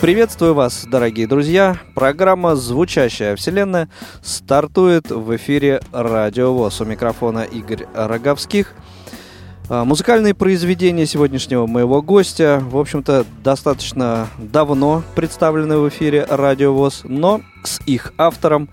Приветствую вас, дорогие друзья. Программа «Звучащая вселенная» стартует в эфире Радио ВОЗ. У микрофона Игорь Роговских. А, музыкальные произведения сегодняшнего моего гостя, в общем-то, достаточно давно представлены в эфире Радио ВОЗ, но с их автором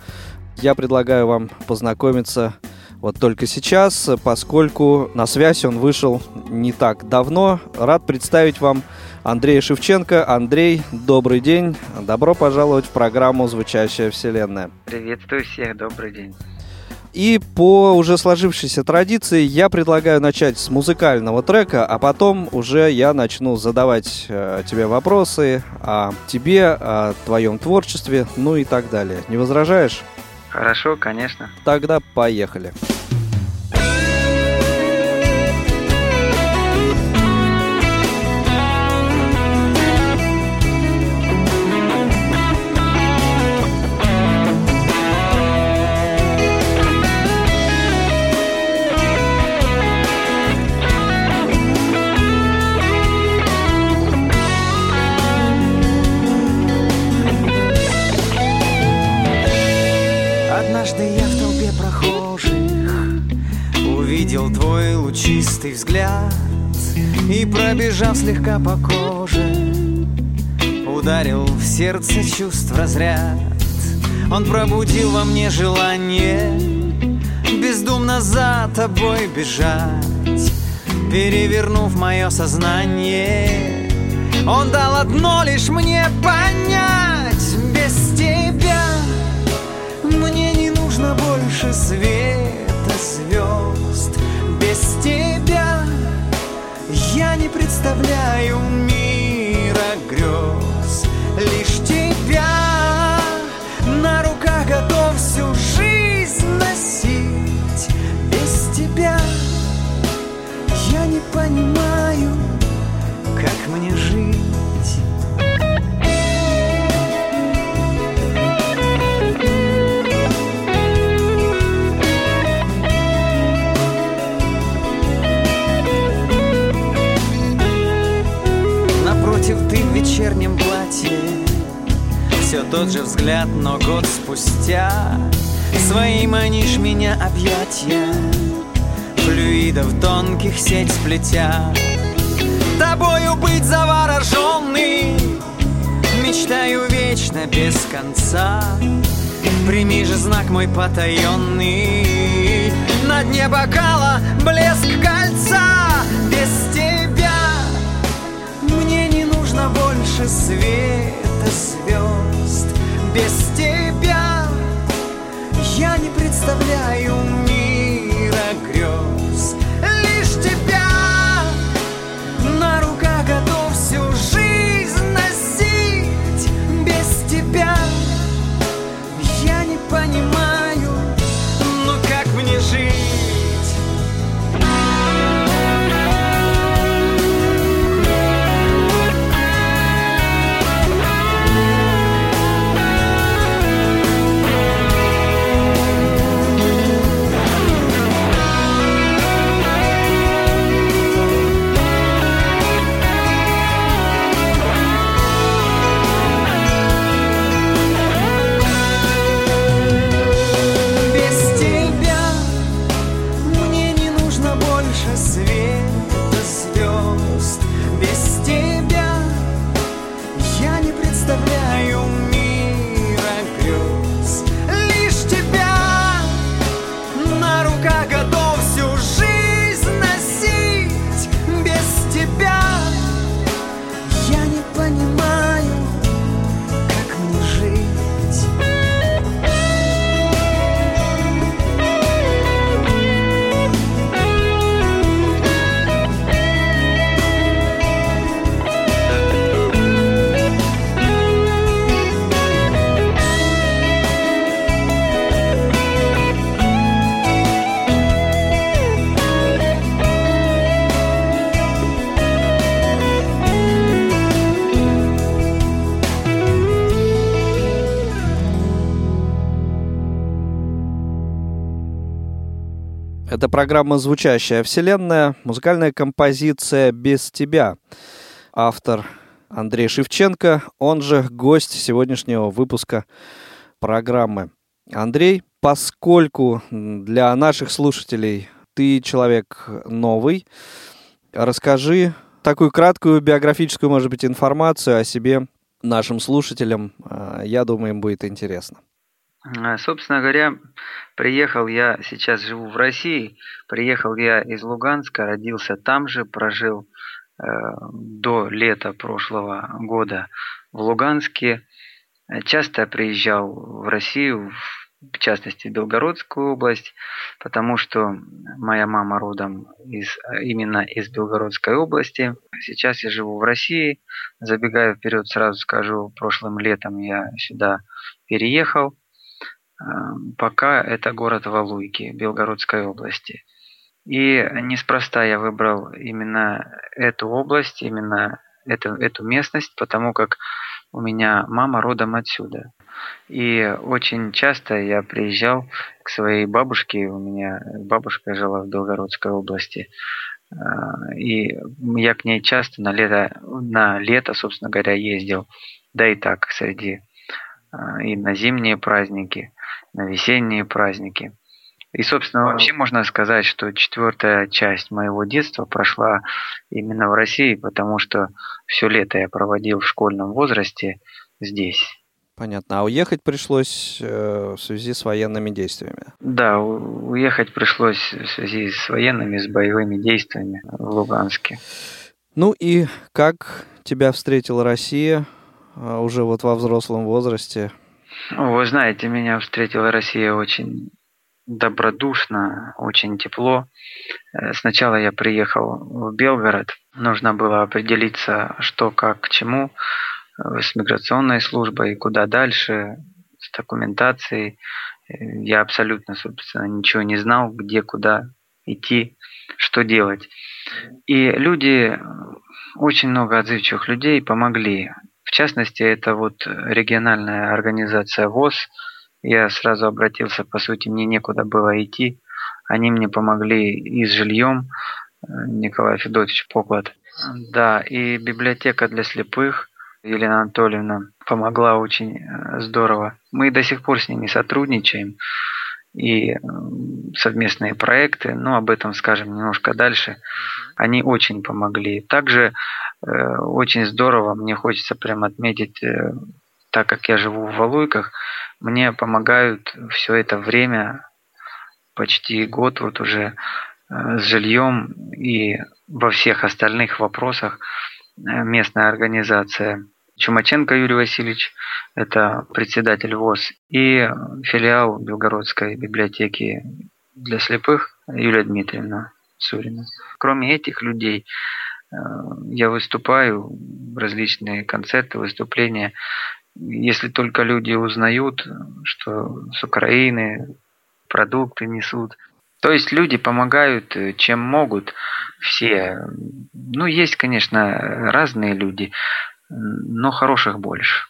я предлагаю вам познакомиться вот только сейчас, поскольку на связь он вышел не так давно. Рад представить вам Андрея Шевченко. Андрей, добрый день. Добро пожаловать в программу «Звучащая вселенная». Приветствую всех, добрый день. И по уже сложившейся традиции я предлагаю начать с музыкального трека, а потом уже я начну задавать э, тебе вопросы о тебе, о твоем творчестве, ну и так далее. Не возражаешь? Хорошо, конечно. Тогда поехали. Чистый взгляд И пробежав слегка по коже Ударил в сердце чувств разряд. Он пробудил во мне желание Бездумно за тобой бежать. Перевернув мое сознание Он дал одно лишь мне понять. Без тебя Мне не нужно больше света звезд я не представляю Все тот же взгляд, но год спустя. Свои манишь меня объятия Флюидов тонких сеть сплетя. Тобою быть завороженный Мечтаю вечно без конца. Прими же знак мой потаенный На дне бокала блеск кольца Без тебя. Нужно больше света звезд Без Это программа «Звучащая вселенная», музыкальная композиция «Без тебя». Автор Андрей Шевченко, он же гость сегодняшнего выпуска программы. Андрей, поскольку для наших слушателей ты человек новый, расскажи такую краткую биографическую, может быть, информацию о себе нашим слушателям. А, я думаю, им будет интересно. А, собственно говоря, приехал я, сейчас живу в России, приехал я из Луганска, родился там же, прожил э, до лета прошлого года в Луганске. Часто приезжал в Россию, в частности в Белгородскую область, потому что моя мама родом из, именно из Белгородской области. Сейчас я живу в России. Забегая вперед, сразу скажу, прошлым летом я сюда переехал пока это город Валуйки Белгородской области. И неспроста я выбрал именно эту область, именно эту, эту местность, потому как у меня мама родом отсюда. И очень часто я приезжал к своей бабушке, у меня бабушка жила в Белгородской области, э, и я к ней часто на лето, на лето, собственно говоря, ездил, да и так среди э, и на зимние праздники на весенние праздники. И, собственно, вообще можно сказать, что четвертая часть моего детства прошла именно в России, потому что все лето я проводил в школьном возрасте здесь. Понятно. А уехать пришлось э, в связи с военными действиями? Да, уехать пришлось в связи с военными, с боевыми действиями в Луганске. Ну и как тебя встретила Россия э, уже вот во взрослом возрасте? Вы знаете, меня встретила Россия очень добродушно, очень тепло. Э, сначала я приехал в Белгород. Нужно было определиться, что, как, к чему э, с миграционной службой, куда дальше, с документацией. Э, я абсолютно, собственно, ничего не знал, где, куда идти, что делать. И люди, очень много отзывчивых людей помогли частности, это вот региональная организация ВОЗ. Я сразу обратился, по сути, мне некуда было идти. Они мне помогли и с жильем, Николай Федотович Поклад. Да, и библиотека для слепых Елена Анатольевна помогла очень э, здорово. Мы до сих пор с ними сотрудничаем и совместные проекты, но об этом скажем немножко дальше. Они очень помогли. Также Э, очень здорово, мне хочется прям отметить, э, так как я живу в Валуйках, мне помогают все это время, почти год вот уже, э, с жильем и во всех остальных вопросах местная организация. Чумаченко Юрий Васильевич, это председатель ВОЗ, и филиал Белгородской библиотеки для слепых Юлия Дмитриевна Сурина. Кроме этих людей, Э, я выступаю, различные концерты, выступления. Если только люди узнают, что с Украины продукты несут. То есть люди помогают, э, чем могут все. Ну, есть, конечно, разные люди, но хороших больше.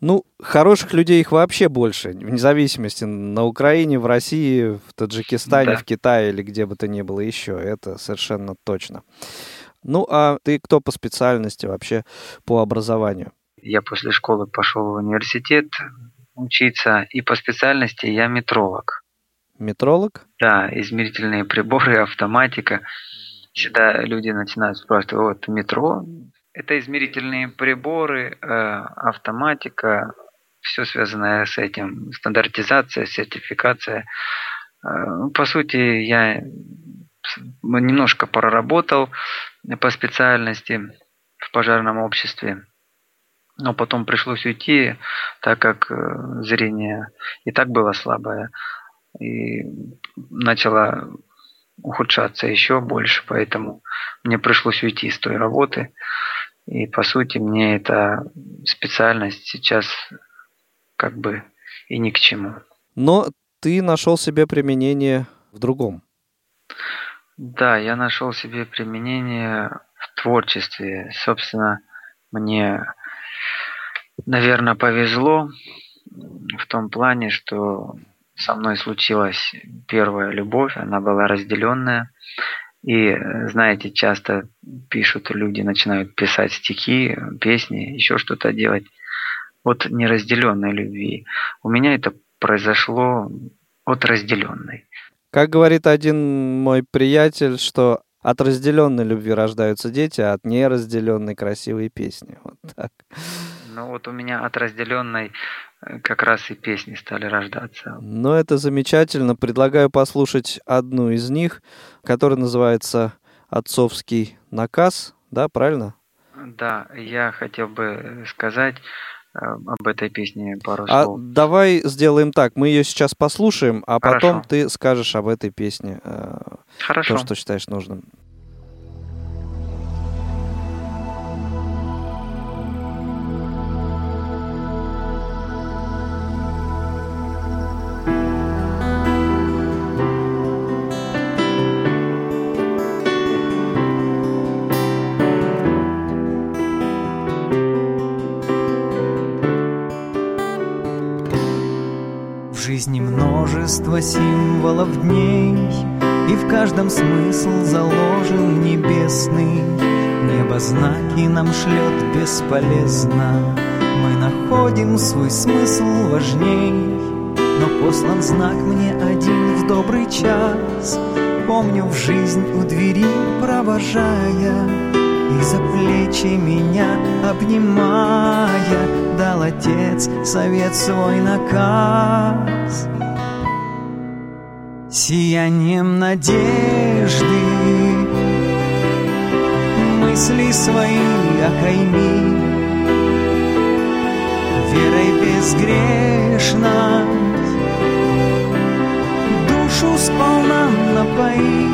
Ну, хороших людей их вообще больше, вне зависимости на Украине, в России, в Таджикистане, да. в Китае или где бы то ни было еще. Это совершенно точно. Ну, а ты кто по специальности вообще, по образованию? Я после школы пошел в университет учиться, и по специальности я метролог. Метролог? Да, измерительные приборы, автоматика. Всегда люди начинают спрашивать, вот метро, это измерительные приборы, э, автоматика, все связанное с этим, стандартизация, сертификация. Э, ну, по сути, я немножко проработал по специальности в пожарном обществе, но потом пришлось уйти, так как э, зрение и так было слабое, и начало ухудшаться еще больше, поэтому мне пришлось уйти с той работы. И по сути мне эта специальность сейчас как бы и ни к чему. Но ты нашел себе применение в другом. Да, я нашел себе применение в творчестве. Собственно, мне, наверное, повезло в том плане, что со мной случилась первая любовь, она была разделенная. И, знаете, часто пишут люди, начинают писать стихи, песни, еще что-то делать от неразделенной любви. У меня это произошло от разделенной. Как говорит один мой приятель, что от разделенной любви рождаются дети, а от неразделенной красивые песни. Вот так. Ну вот у меня от разделенной как раз и песни стали рождаться. Ну это замечательно. Предлагаю послушать одну из них, которая называется «Отцовский наказ». Да, правильно? Да, я хотел бы сказать, Э, об этой песне пару а слов. Давай сделаем так. Мы ее сейчас послушаем, а Хорошо. потом ты скажешь об этой песне э, Хорошо. то, что считаешь нужным. Символов дней, И в каждом смысл заложен небесный. Небо знаки нам шлет бесполезно, Мы находим свой смысл важней. Но послан знак мне один в добрый час, Помню в жизнь у двери провожая, И за плечи меня обнимая, Дал отец совет свой наказ. Сиянием надежды. Мысли свои окайми. Верой безгрешно. Душу сполна напои.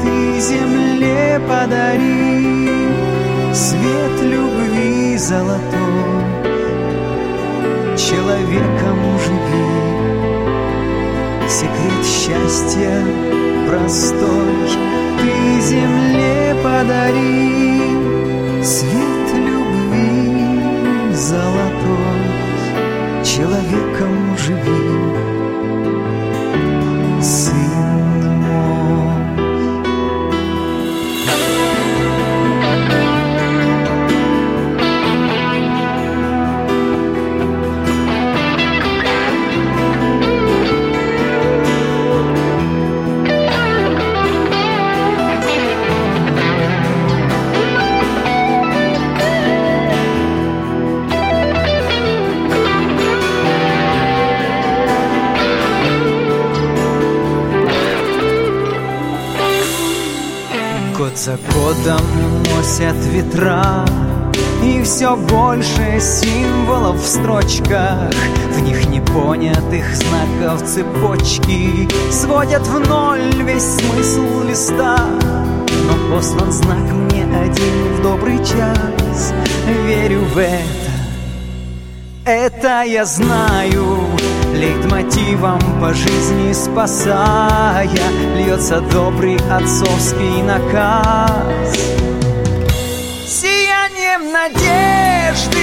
Ты земле подари. Свет любви золотой. Человеком Секрет счастья простой. Ты земле подари Свет любви золотой. Человеком живи за годом носят ветра И все больше символов в строчках. В них непонятых знаков цепочки Сводят в ноль весь смысл листа. Но послан знак мне один в добрый час. Верю в это. Это я знаю, лейтмотивом по жизни спасая, Льется добрый отцовский наказ. Сиянием надежды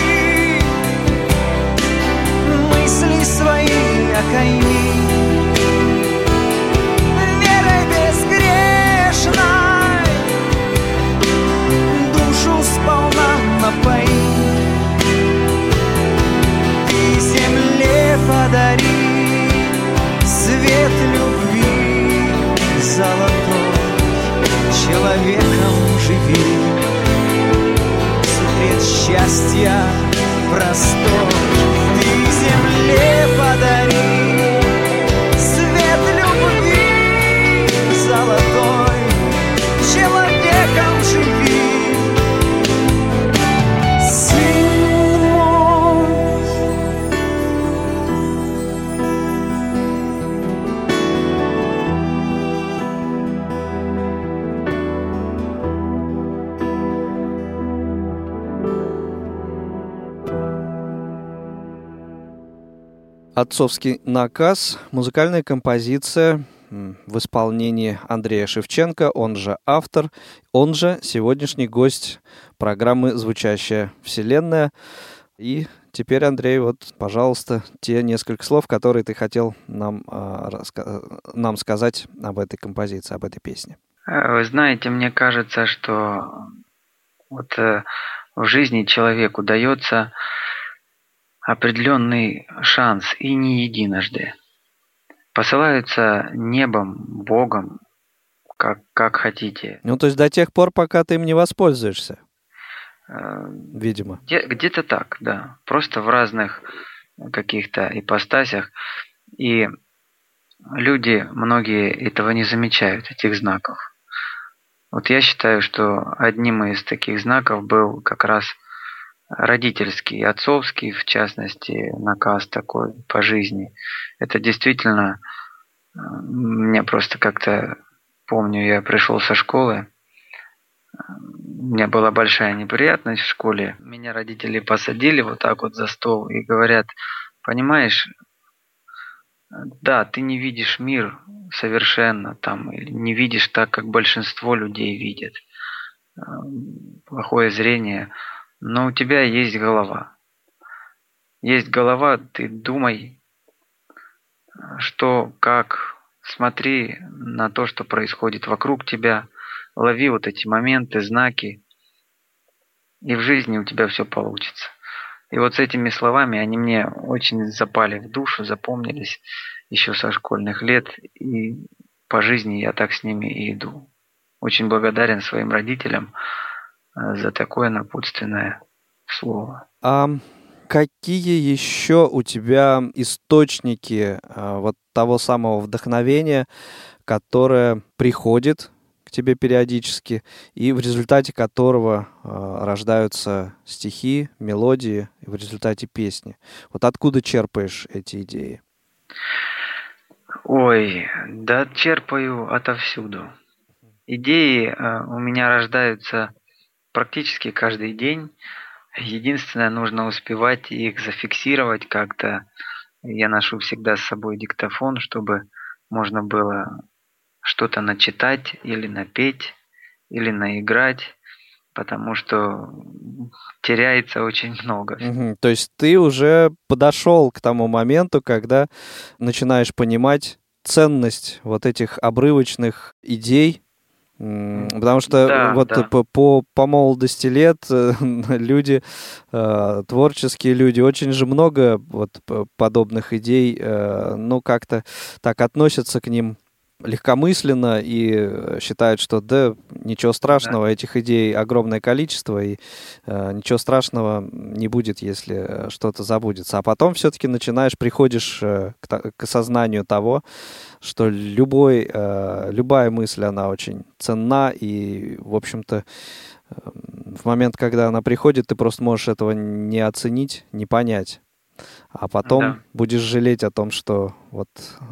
мысли свои окайми, Отцовский наказ, музыкальная композиция в исполнении Андрея Шевченко, он же автор, он же сегодняшний гость программы «Звучащая вселенная». И теперь, Андрей, вот, пожалуйста, те несколько слов, которые ты хотел нам, э, нам сказать об этой композиции, об этой песне. Вы знаете, мне кажется, что вот э, в жизни человеку дается определенный шанс и не единожды. Посылаются небом, Богом, как, как хотите. Ну, то есть до тех пор, пока ты им не воспользуешься, Э, видимо. Где- Где-то так, да. Просто в разных каких-то ипостасях. И люди, многие этого не замечают, этих знаков. Вот я считаю, что одним из таких знаков был как раз родительский, отцовский, в частности, наказ такой по жизни. Это действительно, э, мне просто как-то, помню, я пришел со школы, у меня была большая неприятность в школе. Меня родители посадили вот так вот за стол и говорят, понимаешь, да, ты не видишь мир совершенно там, или не видишь так, как большинство людей видят. Э, Плохое зрение, но у тебя есть голова. Есть голова, ты думай, что, как, смотри на то, что происходит вокруг тебя, лови вот эти моменты, знаки, и в жизни у тебя все получится. И вот с этими словами они мне очень запали в душу, запомнились еще со школьных лет, и по жизни я так с ними и иду. Очень благодарен своим родителям за такое напутственное слово. А какие еще у тебя источники а, вот того самого вдохновения, которое приходит к тебе периодически, и в результате которого а, рождаются стихи, мелодии, и в результате песни? Вот откуда черпаешь эти идеи? Ой, да черпаю отовсюду. Идеи э, у меня рождаются практически каждый день. Единственное, нужно успевать их зафиксировать как-то. Я ношу всегда с собой диктофон, чтобы можно было что-то начитать или напеть, или наиграть, потому что теряется очень много. Мгм. То есть ты уже подошел к тому моменту, когда начинаешь понимать ценность вот этих обрывочных идей, потому что Да, вот да. по, по, по молодости лет э, люди, э, творческие люди, очень же много вот подобных идей, э, ну, как-то так относятся к ним легкомысленно и э, считают, что да, ничего страшного, этих идей огромное количество, и э, ничего страшного не будет, если э, что-то забудется. А потом все-таки начинаешь, приходишь э, к, к осознанию того, что любой, э, любая мысль, она очень ценна, и, в общем-то, э, в момент, когда она приходит, ты просто можешь этого не оценить, не понять. А потом Да. будешь жалеть о том, что вот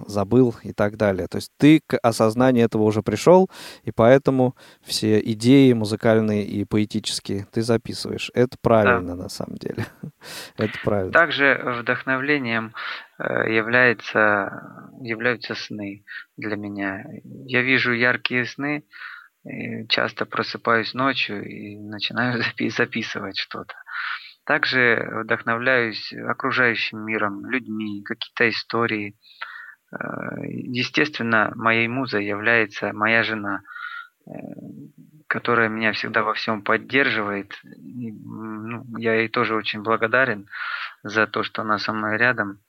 забыл и так далее. То есть ты к осознанию этого уже пришел, и поэтому все идеи музыкальные и поэтические ты записываешь. Это правильно на самом деле. Это правильно. Также вдохновлением э, является, являются сны для меня. Я вижу яркие сны, часто просыпаюсь ночью и начинаю запи- записывать что-то. Также вдохновляюсь окружающим миром, людьми, какие-то истории. Э, Естественно, моей музой является моя жена, э, которая меня всегда во всем поддерживает. И, ну, я ей тоже очень благодарен за то, что она со мной рядом.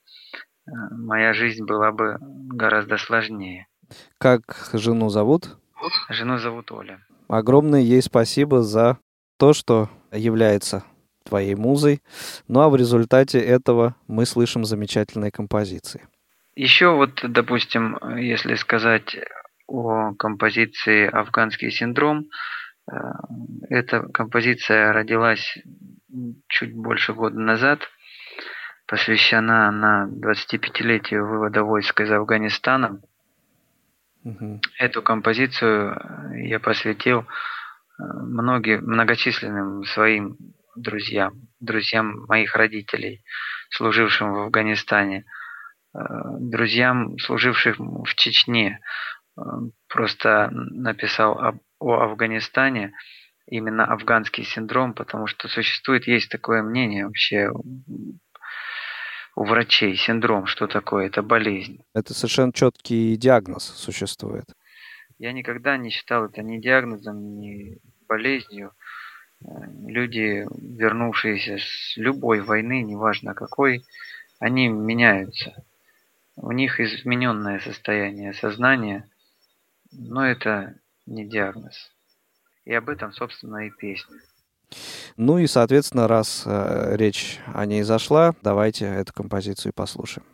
Э, Моя жизнь была бы гораздо сложнее. Как жену зовут? Жену зовут Оля. Огромное ей спасибо за то, что является твоей музой. Ну а в результате этого мы слышим замечательные композиции. Еще вот, допустим, если сказать о композиции «Афганский синдром», э, эта композиция родилась чуть больше года назад. Посвящена она 25-летию вывода войск из Афганистана. Мгм. Эту композицию я посвятил э, многим, многочисленным своим друзьям, друзьям моих родителей, служившим в Афганистане, э, друзьям, служившим в Чечне. Просто написал об, о Афганистане, именно афганский синдром, потому что существует, есть такое мнение вообще у врачей синдром, что такое, это болезнь. Это совершенно четкий диагноз существует. Я никогда не считал это ни диагнозом, ни болезнью. Э, люди, вернувшиеся с любой войны, неважно какой, они меняются. У них измененное состояние сознания, но это не диагноз. И об этом, собственно, и песня. Ну и, соответственно, раз э, речь о ней зашла, давайте эту композицию послушаем.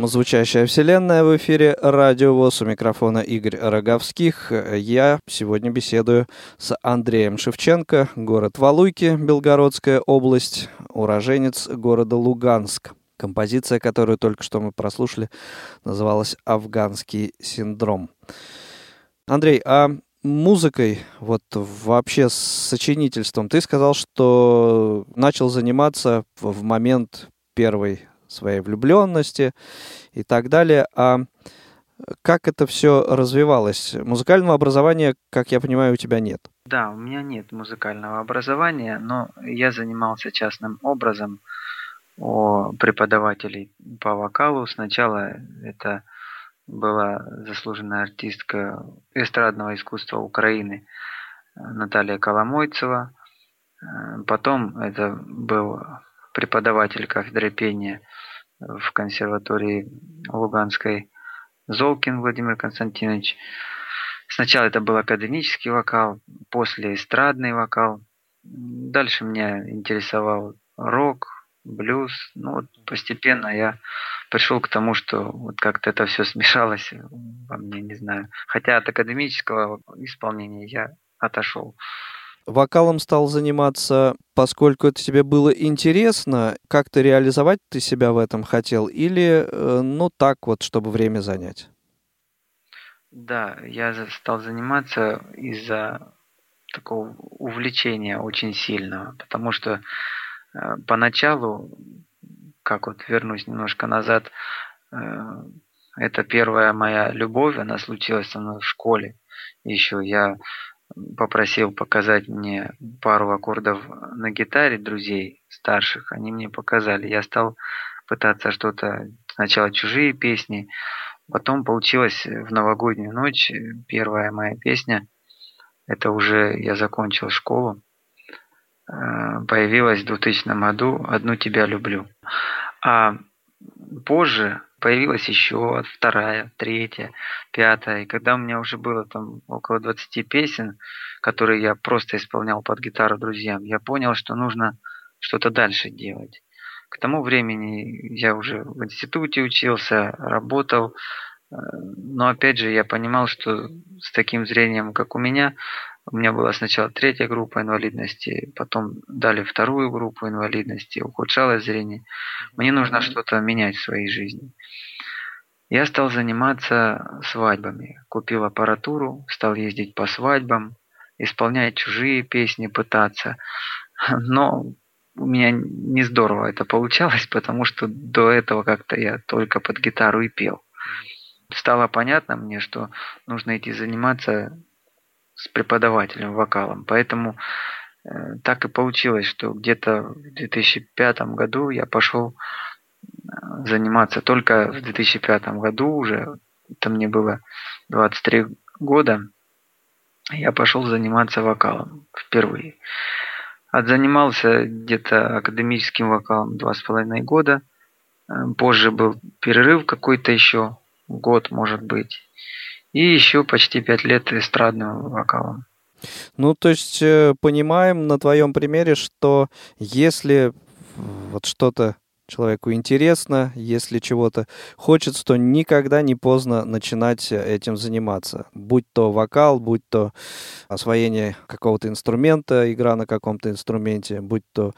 Программа «Звучащая вселенная» в эфире «Радио ВОЗ». У микрофона Игорь Роговских. Я сегодня беседую с Андреем Шевченко, город Валуйки, Белгородская область, уроженец города Луганск. Композиция, которую только что мы прослушали, называлась «Афганский синдром». Андрей, а музыкой, вот вообще с сочинительством, ты сказал, что начал заниматься в момент первой своей влюбленности и так далее. А как это все развивалось? Музыкального образования, как я понимаю, у тебя нет. Да, у меня нет музыкального образования, но я занимался частным образом у преподавателей по вокалу. Сначала это была заслуженная артистка эстрадного искусства Украины Наталья Коломойцева. Потом это был преподаватель кафедры пения в консерватории Луганской Золкин Владимир Константинович. Сначала это был академический вокал, после эстрадный вокал. Дальше меня интересовал рок, блюз. Ну вот постепенно я пришел к тому, что вот как-то это все смешалось во мне, не знаю. Хотя от академического исполнения я отошел. Вокалом стал заниматься, поскольку это тебе было интересно, как-то реализовать ты себя в этом хотел, или э, ну так вот, чтобы время занять? Да, я стал заниматься из-за такого увлечения очень сильного, потому что э, поначалу, как вот вернусь немножко назад, э, это первая моя любовь, она случилась со мной в школе. Еще я попросил показать мне пару аккордов на гитаре друзей старших. Они мне показали. Я стал пытаться что-то, сначала чужие песни, потом получилось в новогоднюю ночь первая моя песня. Это уже я закончил школу. Э, появилась в 2000 году «Одну тебя люблю». А позже появилась еще вторая, третья, пятая. И когда у меня уже было там около 20 песен, которые я просто исполнял под гитару друзьям, я понял, что нужно что-то дальше делать. К тому времени я уже в институте учился, работал, э, но опять же я понимал, что с таким зрением, как у меня, у меня была сначала третья группа инвалидности, потом дали вторую группу инвалидности, ухудшалось зрение. Мне нужно что-то менять в своей жизни. Я стал заниматься свадьбами. Купил аппаратуру, стал ездить по свадьбам, исполнять чужие песни, пытаться. Но у меня не здорово это получалось, потому что до этого как-то я только под гитару и пел. Стало понятно мне, что нужно идти заниматься с преподавателем вокалом. Поэтому э, так и получилось, что где-то в 2005 году я пошел э, заниматься только в 2005 году уже, это мне было 23 года, я пошел заниматься вокалом впервые. Отзанимался где-то академическим вокалом два с половиной года. Э, позже был перерыв какой-то еще, год может быть. И еще почти пять лет эстрадным вокалом. Ну, то есть э, понимаем на твоем примере, что если вот что-то человеку интересно, если чего-то хочется, то никогда не поздно начинать этим заниматься. Будь то вокал, будь то освоение какого-то инструмента, игра на каком-то инструменте, будь то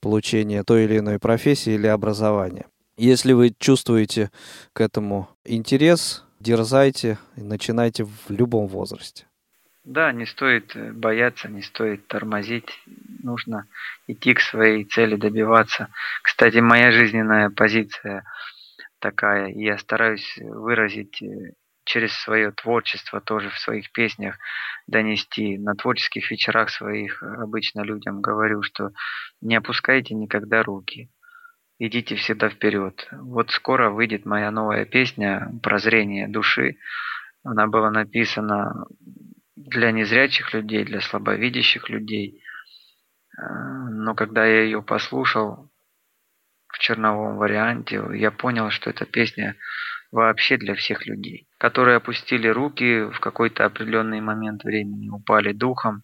получение той или иной профессии или образования. Если вы чувствуете к этому интерес, дерзайте и начинайте в любом возрасте. Да, не стоит э, бояться, не стоит тормозить. Нужно идти к своей цели, добиваться. Кстати, моя жизненная позиция такая. Я стараюсь выразить э, через свое творчество тоже в своих песнях донести. На творческих вечерах своих обычно людям говорю, что не опускайте никогда руки идите всегда вперед. Вот скоро выйдет моя новая песня «Прозрение души». Она была написана для незрячих людей, для слабовидящих людей. Э, но когда я ее послушал в черновом варианте, я понял, что эта песня вообще для всех людей. Которые опустили руки в какой-то определенный момент времени, упали духом,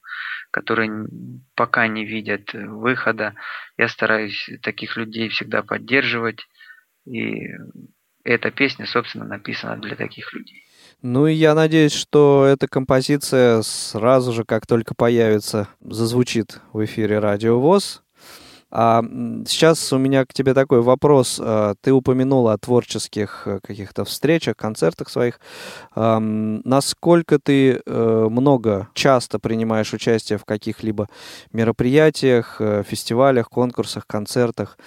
которые пока не видят выхода. Я стараюсь таких людей всегда поддерживать, и эта песня, собственно, написана для таких людей. Ну и я надеюсь, что эта композиция сразу же, как только появится, зазвучит в эфире Радио ВОЗ. А сейчас у меня к тебе такой вопрос. А, ты упомянула о творческих э, каких-то встречах, концертах своих. Насколько ты э, много, часто принимаешь участие в каких-либо мероприятиях, э, фестивалях, конкурсах, концертах?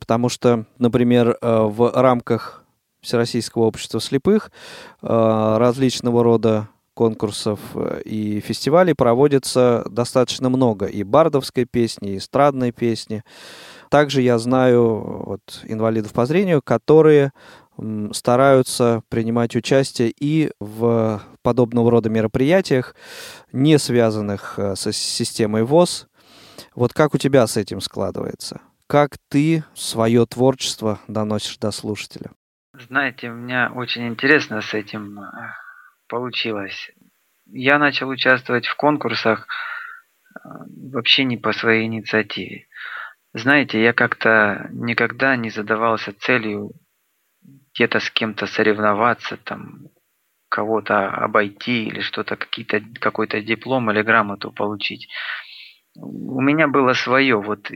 Потому что, например, в рамках Всероссийского общества слепых различного рода конкурсов э, и фестивалей проводится достаточно много. И бардовской песни, и эстрадной песни. Также я знаю вот, инвалидов по зрению, которые стараются принимать участие и в подобного рода мероприятиях, не связанных э, с системой ВОЗ. Вот как у тебя с этим складывается? Как ты свое творчество доносишь до слушателя? Знаете, у меня очень интересно с этим э, получилось. Я начал участвовать в конкурсах э, вообще не по своей инициативе. Знаете, я как-то никогда не задавался целью где-то с кем-то соревноваться, там, кого-то обойти или что-то, какие-то, какой-то диплом или грамоту получить. У меня было свое, вот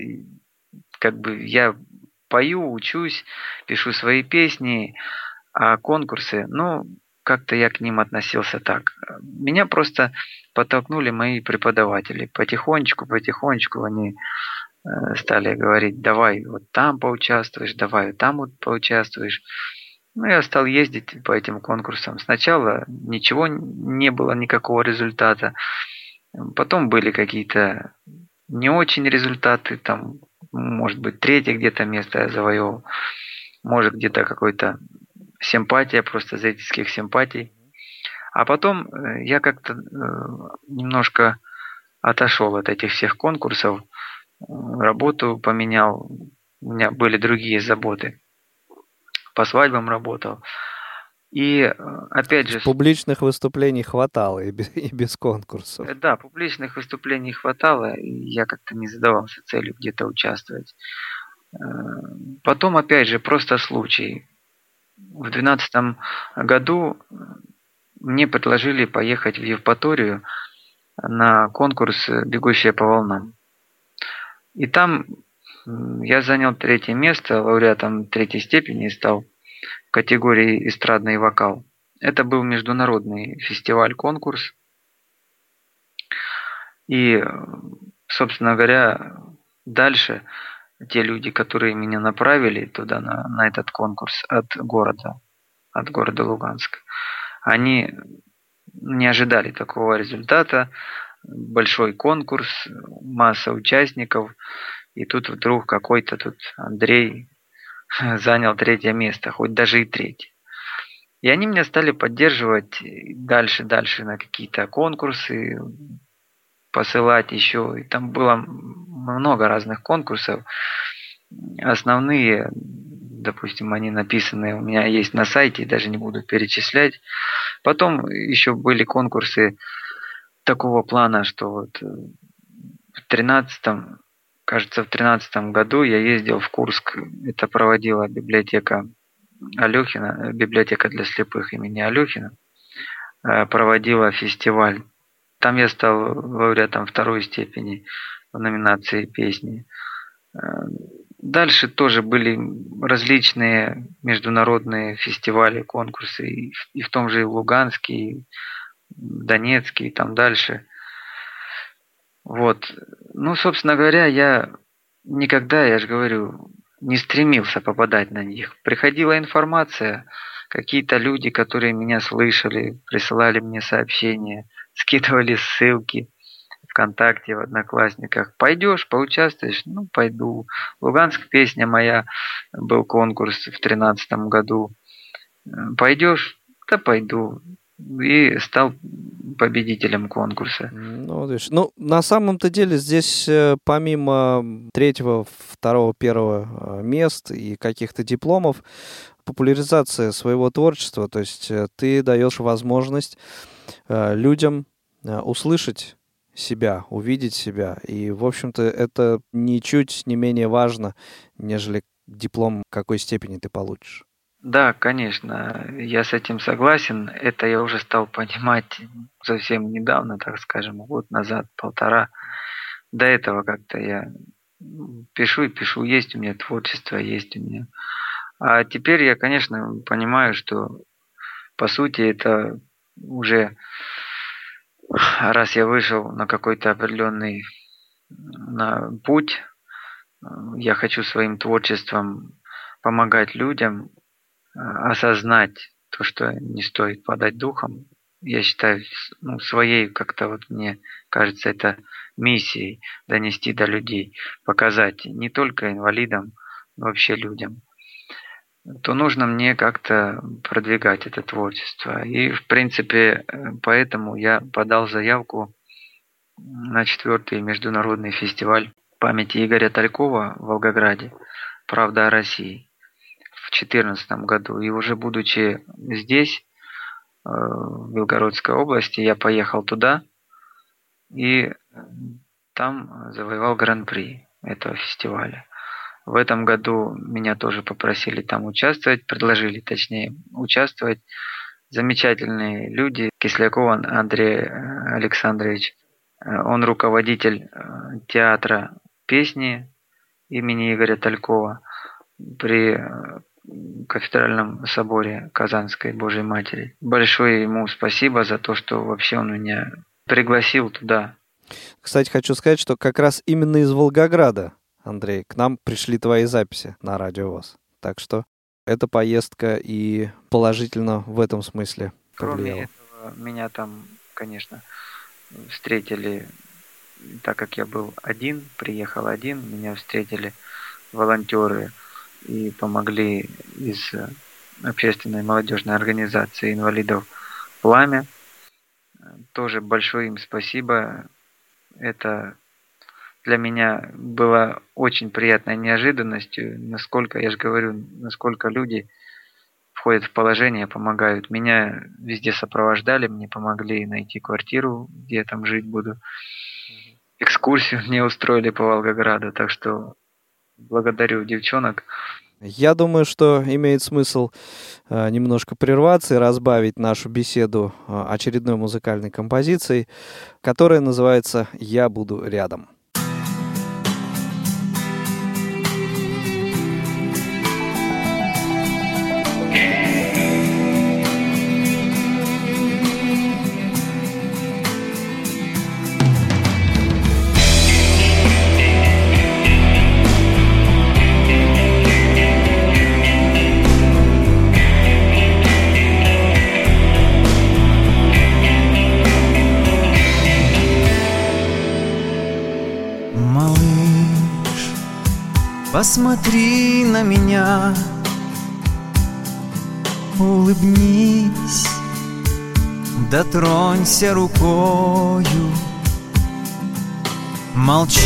как бы я пою, учусь, пишу свои песни, а конкурсы, ну, как-то я к ним относился так. Меня просто подтолкнули мои преподаватели. Потихонечку, потихонечку они э, стали говорить, давай вот там поучаствуешь, давай там вот поучаствуешь. Ну, я стал ездить по этим конкурсам. Сначала ничего не было, никакого результата. Потом были какие-то не очень результаты, там, может быть, третье где-то место я завоевал, может, где-то какой-то симпатия, просто зрительских симпатий. А потом э, я как-то э, немножко отошел от этих всех конкурсов, э, работу поменял, у меня были другие заботы. По свадьбам работал. И опять же... Публичных выступлений хватало и без, и без конкурсов. Да, публичных выступлений хватало, и я как-то не задавался целью где-то участвовать. Потом, опять же, просто случай в 2012 году мне предложили поехать в Евпаторию на конкурс «Бегущая по волнам». И там я занял третье место, лауреатом третьей степени стал в категории эстрадный вокал. Это был международный фестиваль-конкурс. И, собственно говоря, дальше те люди, которые меня направили туда, на, на этот конкурс от города, от города Луганска, они не ожидали такого результата. Большой конкурс, масса участников, и тут вдруг какой-то тут Андрей занял третье место, хоть даже и третье. И они меня стали поддерживать дальше, дальше на какие-то конкурсы, посылать еще. И там было много разных конкурсов. Основные, допустим, они написаны у меня есть на сайте, даже не буду перечислять. Потом еще были конкурсы такого плана, что вот э, в 13 кажется, в 13 году я ездил в Курск. Это проводила библиотека Алехина, библиотека для слепых имени Алехина. Э, проводила фестиваль. Там я стал лауреатом второй степени в номинации песни. Э, дальше тоже были различные международные фестивали, конкурсы, и в, том же и Луганске, и Донецке, и там дальше. Вот. Ну, собственно говоря, я никогда, я же говорю, не стремился попадать на них. Приходила информация, какие-то люди, которые меня слышали, присылали мне сообщения, скидывали ссылки. ВКонтакте, в Одноклассниках. Пойдешь, поучаствуешь? Ну, пойду. Луганск, песня моя, был конкурс в тринадцатом году. Пойдешь? Да пойду. И стал победителем конкурса. Ну, видишь, ну, на самом-то деле здесь э, помимо третьего, второго, первого э, мест и каких-то дипломов, популяризация своего творчества, то есть э, ты даешь возможность э, людям э, услышать себя, увидеть себя. И, в общем-то, это ничуть не менее важно, нежели диплом какой степени ты получишь. Да, конечно, я с этим согласен. Это я уже стал понимать совсем недавно, так скажем, год назад, полтора. До этого как-то я пишу и пишу, есть у меня творчество, есть у меня. А теперь я, конечно, понимаю, что по сути это уже раз я вышел на какой-то определенный на путь, я хочу своим творчеством помогать людям осознать то, что не стоит подать духом. Я считаю ну, своей, как-то вот мне кажется, это миссией донести до людей, показать не только инвалидам, но вообще людям то нужно мне как-то продвигать это творчество. И, в принципе, поэтому я подал заявку на четвертый международный фестиваль памяти Игоря Талькова в Волгограде «Правда о России» в 2014 году. И уже будучи здесь, э, в Белгородской области, я поехал туда и там завоевал гран-при этого фестиваля. В этом году меня тоже попросили там участвовать, предложили точнее участвовать. Замечательные люди. Кисляков Андрей э, Александрович. Э, он руководитель э, театра песни имени Игоря Талькова при кафедральном соборе Казанской Божьей Матери. Большое ему спасибо за то, что вообще он меня пригласил туда. Кстати, хочу сказать, что как раз именно из Волгограда Андрей, к нам пришли твои записи на радио ВОЗ. Так что эта поездка и положительно в этом смысле повлияла. Кроме этого, меня там, конечно, встретили, так как я был один, приехал один, меня встретили волонтеры и помогли из общественной молодежной организации инвалидов «Пламя». Тоже большое им спасибо. Это для меня было очень приятной неожиданностью, насколько, я же говорю, насколько люди входят в положение, помогают. Меня везде сопровождали, мне помогли найти квартиру, где я там жить буду. Экскурсию мне устроили по Волгограду, так что благодарю девчонок. Я думаю, что имеет смысл э, немножко прерваться и разбавить нашу беседу э, очередной музыкальной композицией, которая называется «Я буду рядом». Посмотри на меня, улыбнись, дотронься рукою. Молчишь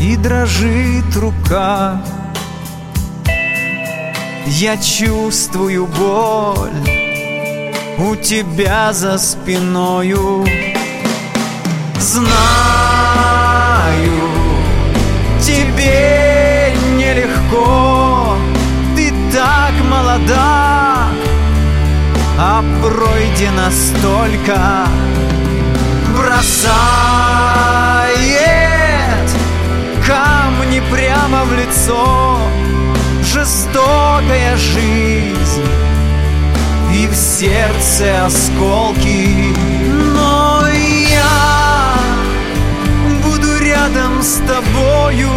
и дрожит рука. Я чувствую боль у тебя за спиною. Знаю, тебе нелегко. Ты так молода А пройдено столько. Бросает камни прямо в лицо. Жестокая жизнь И в сердце осколки с тобою.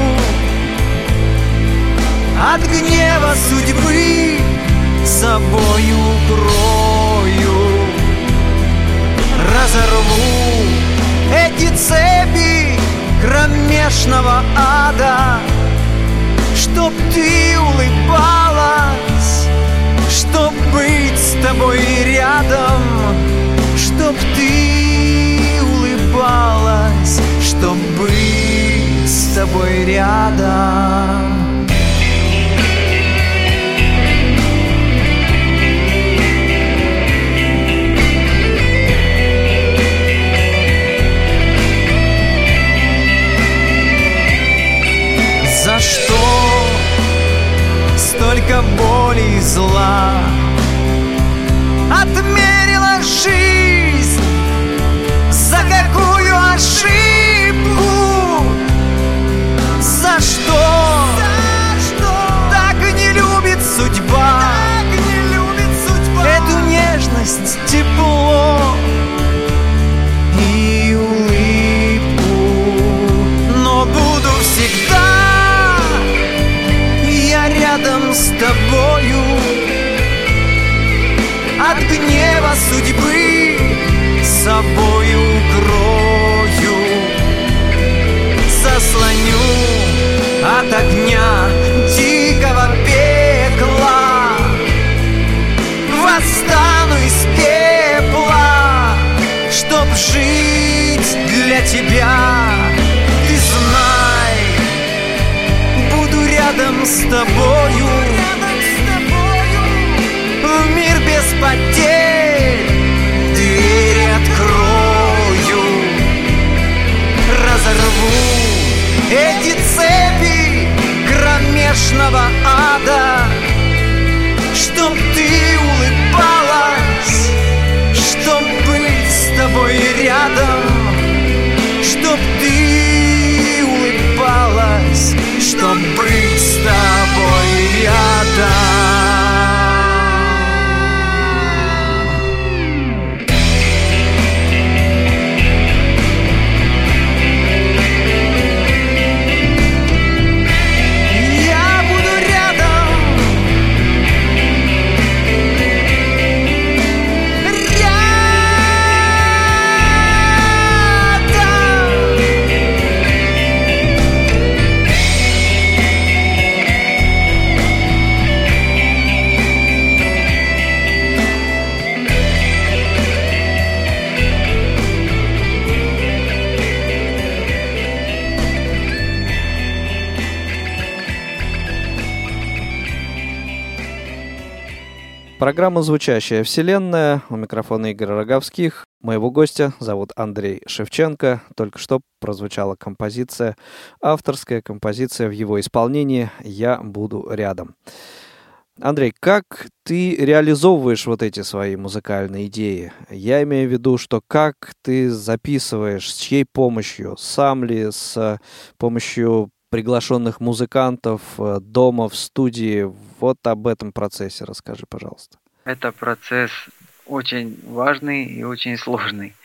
От гнева судьбы собою крою. Разорву эти цепи кромешного ада Чтоб ты улыбалась, чтоб быть с тобой рядом Чтоб ты улыбалась, чтоб быть тобой рядом. За что столько боли и зла Отмерила жизнь Программа «Звучащая вселенная». У микрофона Игорь Роговских. Моего гостя зовут Андрей Шевченко. Только что прозвучала композиция, авторская композиция в его исполнении «Я буду рядом». Андрей, как ты реализовываешь вот эти свои музыкальные идеи? Я имею в виду, что как ты записываешь, с чьей помощью? Сам ли, с помощью приглашенных музыкантов э, дома, в студии? Вот об этом процессе расскажи, пожалуйста. Это процесс очень важный и очень сложный.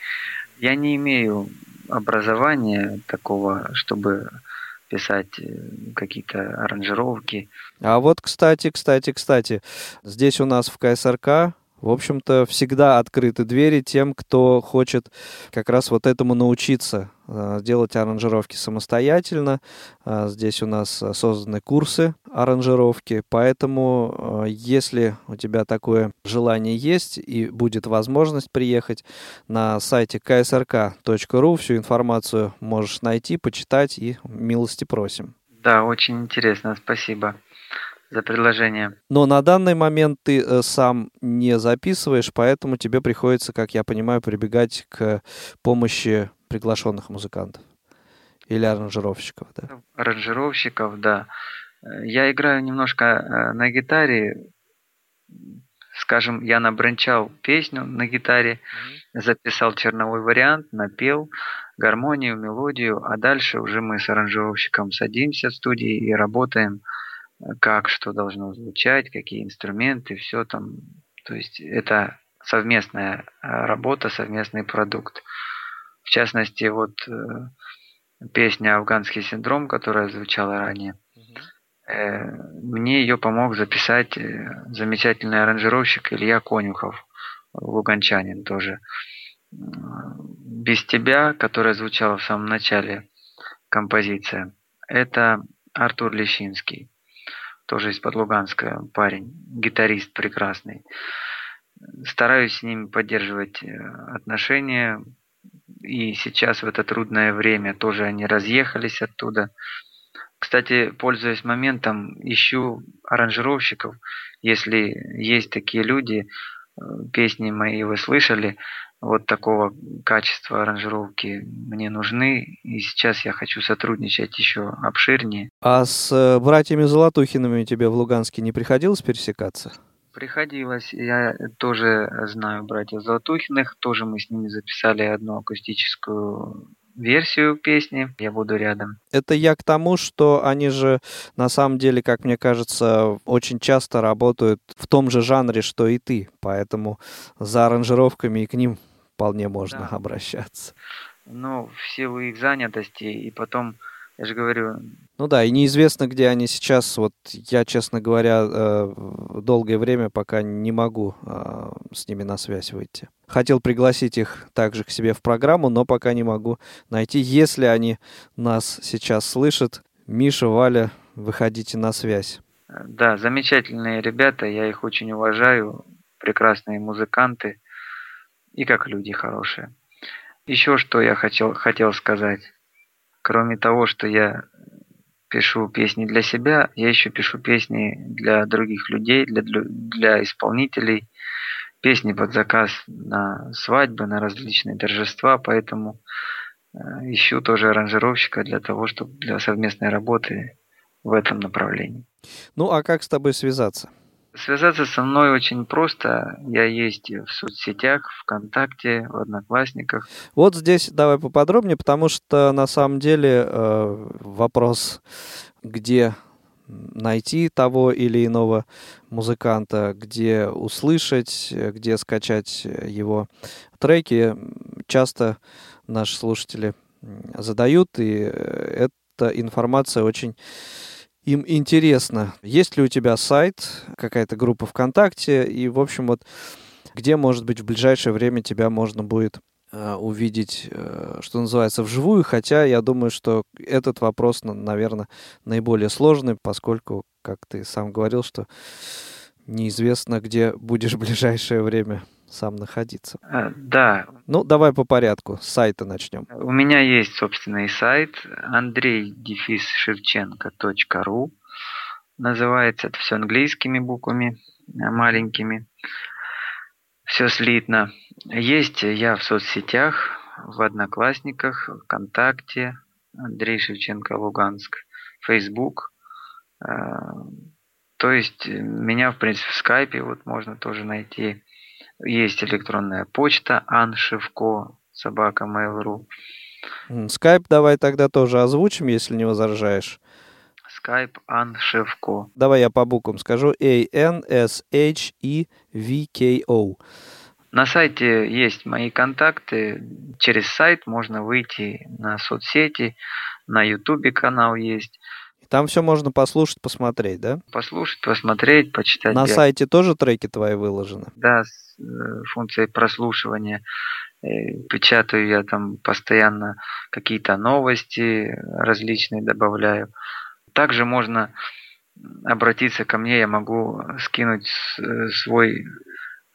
Я не имею образования такого, чтобы писать э, какие-то аранжировки. А вот, кстати, кстати, кстати, здесь у нас в КСРК, в общем-то, всегда открыты двери тем, кто хочет как раз вот этому научиться, э, делать аранжировки самостоятельно. Э, Здесь у нас э, созданы курсы аранжировки, поэтому если у тебя такое желание есть и будет возможность приехать на сайте ksrk.ru, всю информацию можешь найти, почитать и милости просим. Да, очень интересно, спасибо за предложение. Но на данный момент ты э, сам не записываешь, поэтому тебе приходится, как я понимаю, прибегать к помощи приглашенных музыкантов или аранжировщиков, да? Аранжировщиков, да. Э, Я играю немножко э, на гитаре. Скажем, я набранчал песню на гитаре, записал черновой вариант, напел гармонию, мелодию, а дальше уже мы с аранжировщиком садимся в студии и работаем, как что должно звучать, какие инструменты, все там. То есть это совместная э, работа, совместный продукт. В частности, вот э, песня «Афганский синдром», которая звучала ранее, э, мне ее помог записать замечательный аранжировщик Илья Конюхов, луганчанин тоже. «Без тебя», которая звучала в самом начале композиция, это Артур Лещинский, тоже из-под Луганска парень, гитарист прекрасный. Стараюсь с ним поддерживать э, отношения, и сейчас в это трудное время тоже они разъехались оттуда. Кстати, пользуясь моментом, ищу аранжировщиков, если есть такие люди, песни мои вы слышали, вот такого качества аранжировки мне нужны, и сейчас я хочу сотрудничать еще обширнее. А с э, братьями Золотухиными тебе в Луганске не приходилось пересекаться? Приходилось. Я тоже знаю братьев Золотухиных, тоже мы с ними записали одну акустическую версию песни «Я буду рядом». Это я к тому, что они же на самом деле, как мне кажется, очень часто работают в том же жанре, что и ты, поэтому за аранжировками и к ним вполне можно Да. обращаться. Но в силу их занятости и потом, я же говорю, Ну да, и неизвестно, где они сейчас. Вот я, честно говоря, э, долгое время пока не могу э, с ними на связь выйти. Хотел пригласить их также к себе в программу, но пока не могу найти. Если они нас сейчас слышат, Миша, Валя, выходите на связь. да, замечательные ребята, я их очень уважаю, прекрасные музыканты и как люди хорошие. Еще что я хотел, хотел сказать. Кроме того, что я пишу песни для себя, я еще пишу песни для других людей, для, для, исполнителей, песни под заказ на свадьбы, на различные торжества, поэтому э, ищу тоже аранжировщика для того, чтобы для совместной работы в этом направлении. Ну, а как с тобой связаться? Связаться со мной очень просто. Я есть в соцсетях, ВКонтакте, в Одноклассниках. Вот здесь давай поподробнее, потому что на самом деле э, вопрос, где найти того или иного музыканта, где услышать, где скачать его треки, часто наши слушатели задают, и э, эта информация очень им интересна. Есть ли у тебя сайт, какая-то группа ВКонтакте, и, в общем, вот где, может быть, в ближайшее время тебя можно будет э, увидеть, э, что называется, вживую, хотя я думаю, что этот вопрос, наверное, наиболее сложный, поскольку, как ты сам говорил, что неизвестно, где будешь в ближайшее время сам находиться. Э, Да, Ну, давай по порядку, с сайта начнем. у меня есть собственный сайт андрей-шевченко.ру Называется это все английскими буквами, э, маленькими. Все слитно. Есть я в соцсетях, в Одноклассниках, ВКонтакте, Андрей Шевченко Луганск, Facebook. Э, То есть меня, в принципе, в скайпе вот можно тоже найти. Есть электронная почта аншевко собака mail.ru. Скайп давай тогда тоже озвучим, если не возражаешь. Skype аншевко. Давай я по буквам скажу. A-N-S-H-E-V-K-O. На сайте есть мои контакты. Через сайт можно выйти на соцсети. На ютубе канал есть. Там все можно послушать, посмотреть, да? Послушать, посмотреть, почитать. На Я- сайте тоже треки твои выложены? Да, с э, функцией прослушивания. Э, Печатаю я там постоянно какие-то новости различные добавляю. Также можно обратиться ко мне, я могу скинуть с- э, свой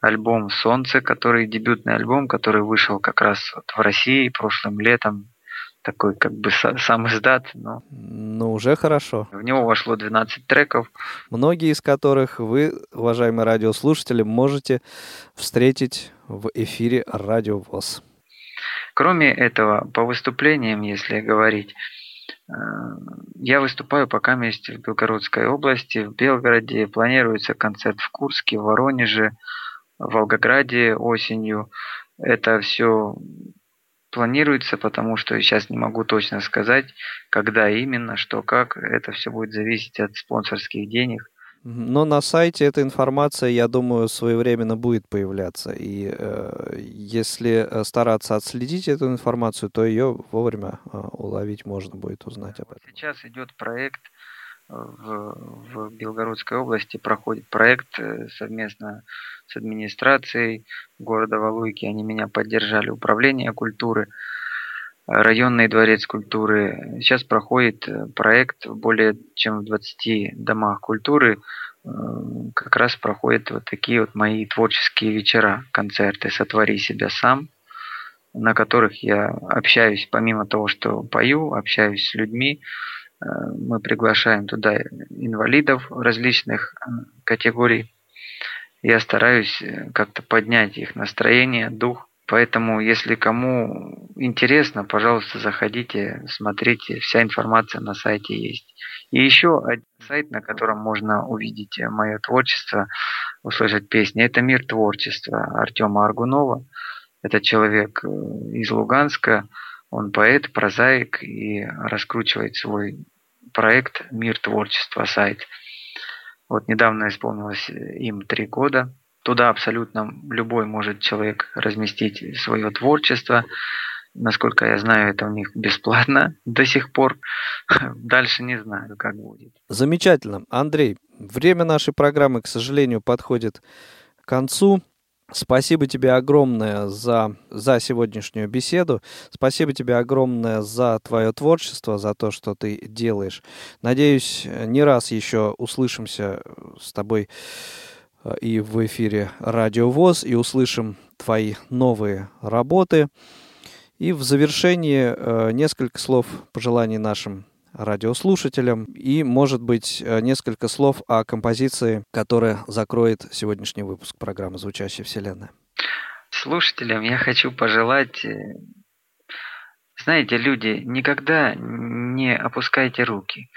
альбом «Солнце», который дебютный альбом, который вышел как раз вот в России прошлым летом. Такой как бы са- сам издат, но Ну, уже хорошо. в него вошло 12 треков. Многие из которых вы, уважаемые радиослушатели, можете встретить в эфире Радио ВОЗ. Кроме этого, по выступлениям, если говорить, э, я выступаю пока вместе в Белгородской области, в Белгороде, планируется концерт в Курске, в Воронеже, в Волгограде осенью. Это все планируется, потому что сейчас не могу точно сказать, когда именно, что как. Это все будет зависеть от спонсорских денег. Но на сайте эта информация, я думаю, своевременно будет появляться. И э, если э, стараться отследить эту информацию, то ее вовремя э, уловить можно будет узнать об этом. Сейчас идет проект э, в, в Белгородской области, проходит проект э, совместно с администрацией города Валуйки. Они меня поддержали, управление культуры, районный дворец культуры. Сейчас проходит э, проект в более чем в 20 домах культуры. Э, Как раз проходят вот такие вот мои творческие вечера, концерты «Сотвори себя сам», на которых я общаюсь, помимо того, что пою, общаюсь с людьми, мы приглашаем туда инвалидов различных э, категорий Я стараюсь э, как-то поднять их настроение, дух. Поэтому, если кому интересно, пожалуйста, заходите, смотрите, вся информация на сайте есть. И еще один сайт, на котором можно увидеть мое творчество, услышать песни, это «Мир творчества» Артема Аргунова. Это человек э, из Луганска, он поэт, прозаик и раскручивает свой проект «Мир творчества» сайт. Вот недавно исполнилось им три года. Туда абсолютно любой может человек разместить свое творчество. Насколько я знаю, это у них бесплатно до сих пор. Дальше не знаю, как будет. Замечательно. Андрей, время нашей программы, к сожалению, подходит к концу. Спасибо тебе огромное за, за сегодняшнюю беседу. Спасибо тебе огромное за твое творчество, за то, что ты делаешь. Надеюсь, не раз еще услышимся с тобой э, и в эфире Радио ВОЗ, и услышим твои новые работы. И в завершении э, несколько слов пожеланий нашим радиослушателям и, может быть, э, несколько слов о композиции, которая закроет сегодняшний выпуск программы «Звучащая вселенная». Слушателям я хочу пожелать, э, знаете, люди, никогда не опускайте руки.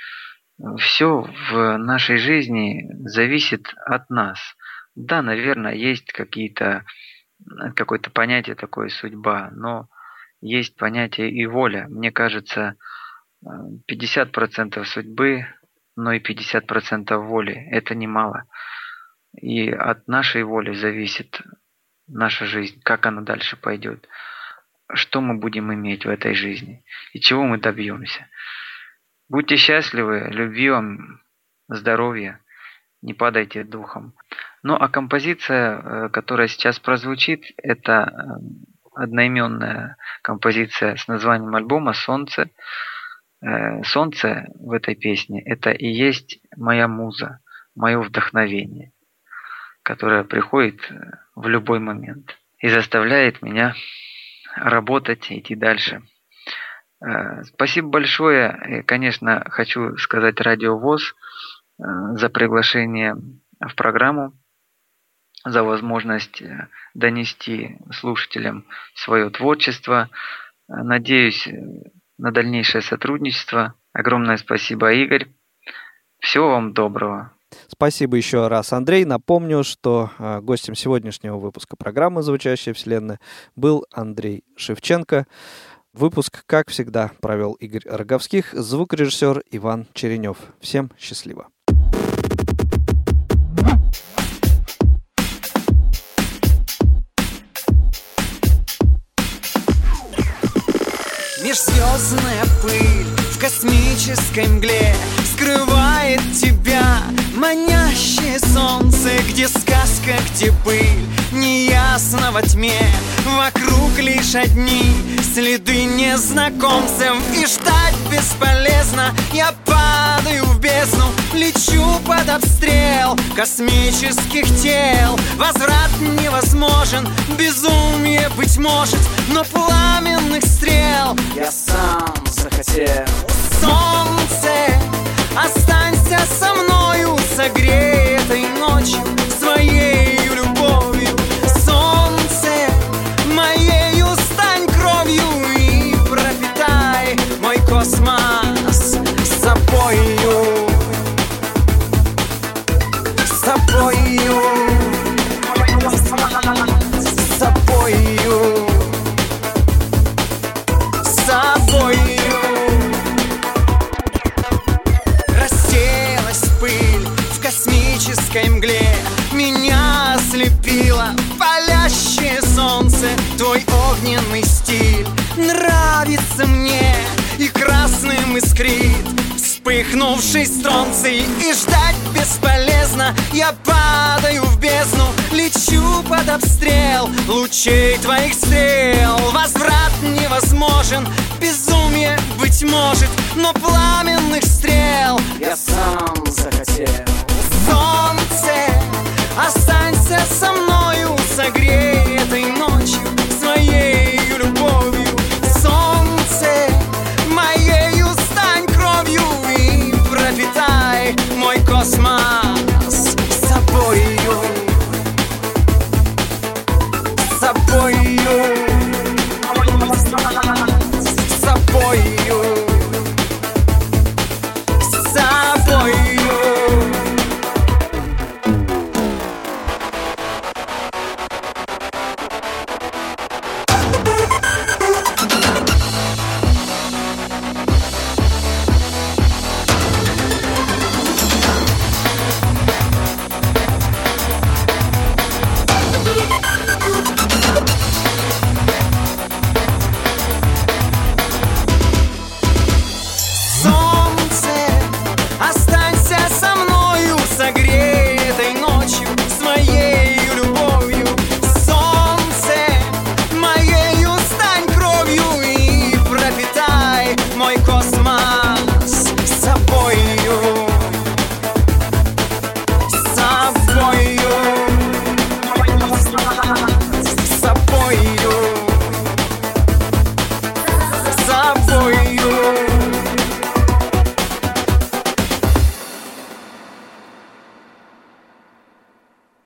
Все в нашей жизни зависит от нас. Да, наверное, есть какие-то какое-то понятие такое судьба, но есть понятие и воля. Мне кажется, 50% судьбы, но и 50% воли. Это немало. И от нашей воли зависит наша жизнь, как она дальше пойдет, что мы будем иметь в этой жизни и чего мы добьемся. Будьте счастливы, любви вам, здоровья, не падайте духом. Ну а композиция, э, которая сейчас прозвучит, это э, одноименная композиция с названием альбома «Солнце». Э, солнце в этой песне – это и есть моя муза, мое вдохновение, которое приходит э, в любой момент и заставляет меня работать, идти дальше. Э, спасибо большое. конечно, хочу сказать Радио ВОЗ за приглашение в программу, за возможность донести слушателям свое творчество. Надеюсь, на дальнейшее сотрудничество. Огромное спасибо, Игорь. Всего вам доброго. Спасибо еще раз, Андрей. Напомню, что э, гостем сегодняшнего выпуска программы «Звучащая вселенная» был Андрей Шевченко. Выпуск, как всегда, провел Игорь Роговских, звукорежиссер Иван Черенев. Всем счастливо. Межзвездная пыль? в космической мгле Скрывает тебя манящее солнце Где сказка, где пыль неясно во тьме. Вокруг лишь одни следы незнакомцев И ждать бесполезно, я падаю в бездну Лечу под обстрел космических тел. Возврат невозможен, безумие быть может Но пламенных стрел я сам захотел Солнце, останься со мною, этой ночью своей ослепило палящее солнце Твой огненный стиль нравится мне И красным искрит. Вспыхнувший стронций И ждать бесполезно, я падаю в бездну Лечу под обстрел лучей твоих стрел. Возврат невозможен, безумие быть может Но пламенных стрел я сам захотел. Солнце, останься со мною, согрей этой ночью своей любовью. Солнце, моею стань кровью и пропитай мой космос